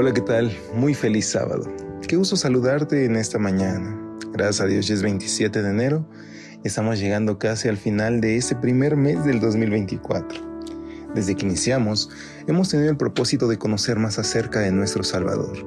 Hola, ¿qué tal? Muy feliz sábado. Qué gusto saludarte en esta mañana. Gracias a Dios ya es 27 de enero estamos llegando casi al final de ese primer mes del 2024. Desde que iniciamos, hemos tenido el propósito de conocer más acerca de nuestro Salvador,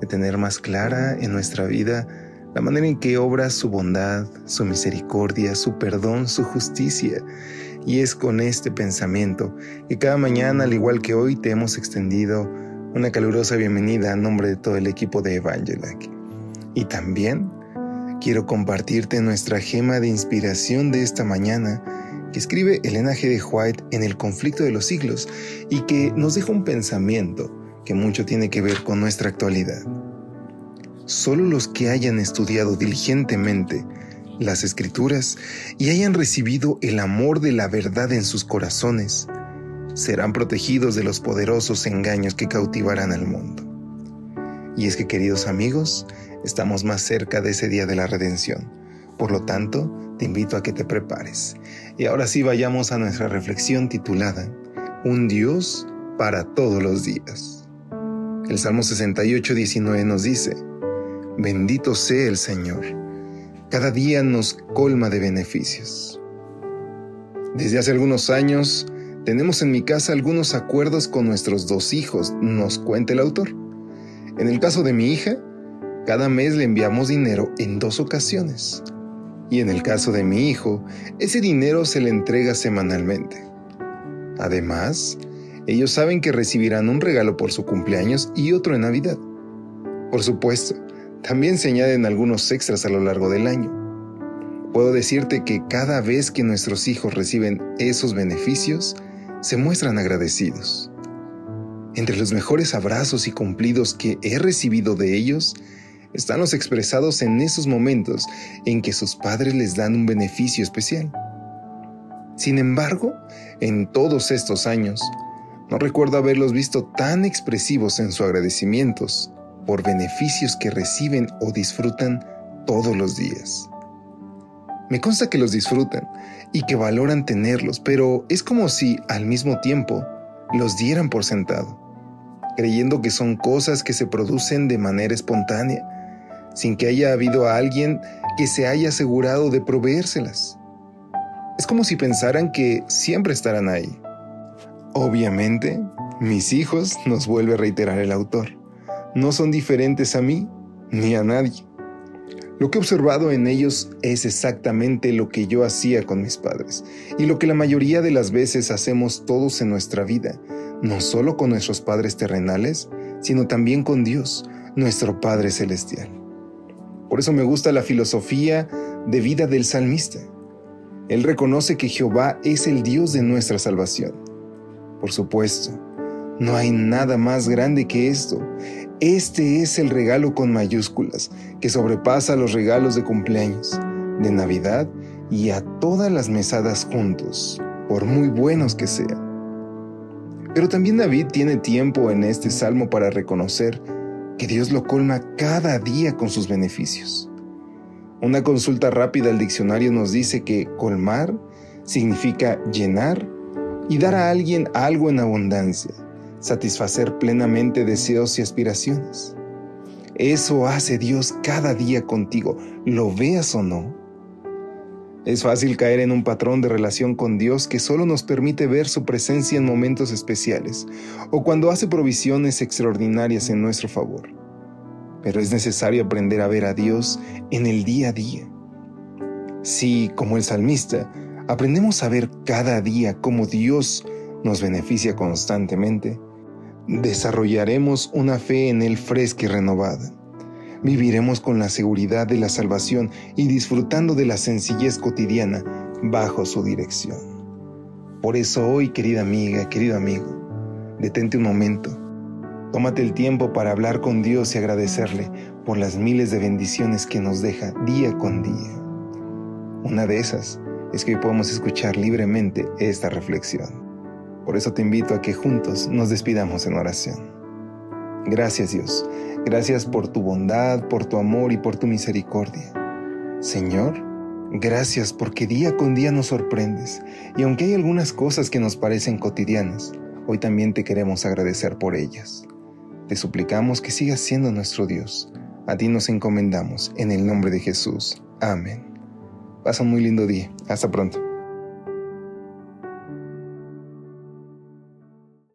de tener más clara en nuestra vida la manera en que obra su bondad, su misericordia, su perdón, su justicia. Y es con este pensamiento que cada mañana, al igual que hoy, te hemos extendido una calurosa bienvenida a nombre de todo el equipo de Evangelac. Y también quiero compartirte nuestra gema de inspiración de esta mañana que escribe Elena G. de White en El conflicto de los siglos y que nos deja un pensamiento que mucho tiene que ver con nuestra actualidad. Solo los que hayan estudiado diligentemente las escrituras y hayan recibido el amor de la verdad en sus corazones, serán protegidos de los poderosos engaños que cautivarán al mundo. Y es que, queridos amigos, estamos más cerca de ese día de la redención. Por lo tanto, te invito a que te prepares. Y ahora sí vayamos a nuestra reflexión titulada Un Dios para todos los días. El Salmo 68, 19 nos dice, Bendito sea el Señor, cada día nos colma de beneficios. Desde hace algunos años, tenemos en mi casa algunos acuerdos con nuestros dos hijos, nos cuenta el autor. En el caso de mi hija, cada mes le enviamos dinero en dos ocasiones. Y en el caso de mi hijo, ese dinero se le entrega semanalmente. Además, ellos saben que recibirán un regalo por su cumpleaños y otro en Navidad. Por supuesto, también se añaden algunos extras a lo largo del año. Puedo decirte que cada vez que nuestros hijos reciben esos beneficios, se muestran agradecidos. Entre los mejores abrazos y cumplidos que he recibido de ellos, están los expresados en esos momentos en que sus padres les dan un beneficio especial. Sin embargo, en todos estos años, no recuerdo haberlos visto tan expresivos en sus agradecimientos por beneficios que reciben o disfrutan todos los días. Me consta que los disfrutan y que valoran tenerlos, pero es como si al mismo tiempo los dieran por sentado, creyendo que son cosas que se producen de manera espontánea, sin que haya habido a alguien que se haya asegurado de proveérselas. Es como si pensaran que siempre estarán ahí. Obviamente, mis hijos, nos vuelve a reiterar el autor, no son diferentes a mí ni a nadie. Lo que he observado en ellos es exactamente lo que yo hacía con mis padres y lo que la mayoría de las veces hacemos todos en nuestra vida, no solo con nuestros padres terrenales, sino también con Dios, nuestro Padre Celestial. Por eso me gusta la filosofía de vida del salmista. Él reconoce que Jehová es el Dios de nuestra salvación. Por supuesto, no hay nada más grande que esto. Este es el regalo con mayúsculas que sobrepasa los regalos de cumpleaños, de Navidad y a todas las mesadas juntos, por muy buenos que sean. Pero también David tiene tiempo en este salmo para reconocer que Dios lo colma cada día con sus beneficios. Una consulta rápida al diccionario nos dice que colmar significa llenar y dar a alguien algo en abundancia satisfacer plenamente deseos y aspiraciones. Eso hace Dios cada día contigo, lo veas o no. Es fácil caer en un patrón de relación con Dios que solo nos permite ver su presencia en momentos especiales o cuando hace provisiones extraordinarias en nuestro favor. Pero es necesario aprender a ver a Dios en el día a día. Si, como el salmista, aprendemos a ver cada día cómo Dios nos beneficia constantemente, desarrollaremos una fe en Él fresca y renovada. Viviremos con la seguridad de la salvación y disfrutando de la sencillez cotidiana bajo su dirección. Por eso hoy, querida amiga, querido amigo, Detente un momento. Tómate el tiempo para hablar con Dios y agradecerle por las miles de bendiciones que nos deja día con día. Una de esas es que hoy podemos escuchar libremente esta reflexión. Por eso te invito a que juntos nos despidamos en oración. Gracias Dios, gracias por tu bondad, por tu amor y por tu misericordia. Señor, gracias porque día con día nos sorprendes y aunque hay algunas cosas que nos parecen cotidianas, hoy también te queremos agradecer por ellas. Te suplicamos que sigas siendo nuestro Dios. A ti nos encomendamos en el nombre de Jesús. Amén. Pasa un muy lindo día. Hasta pronto.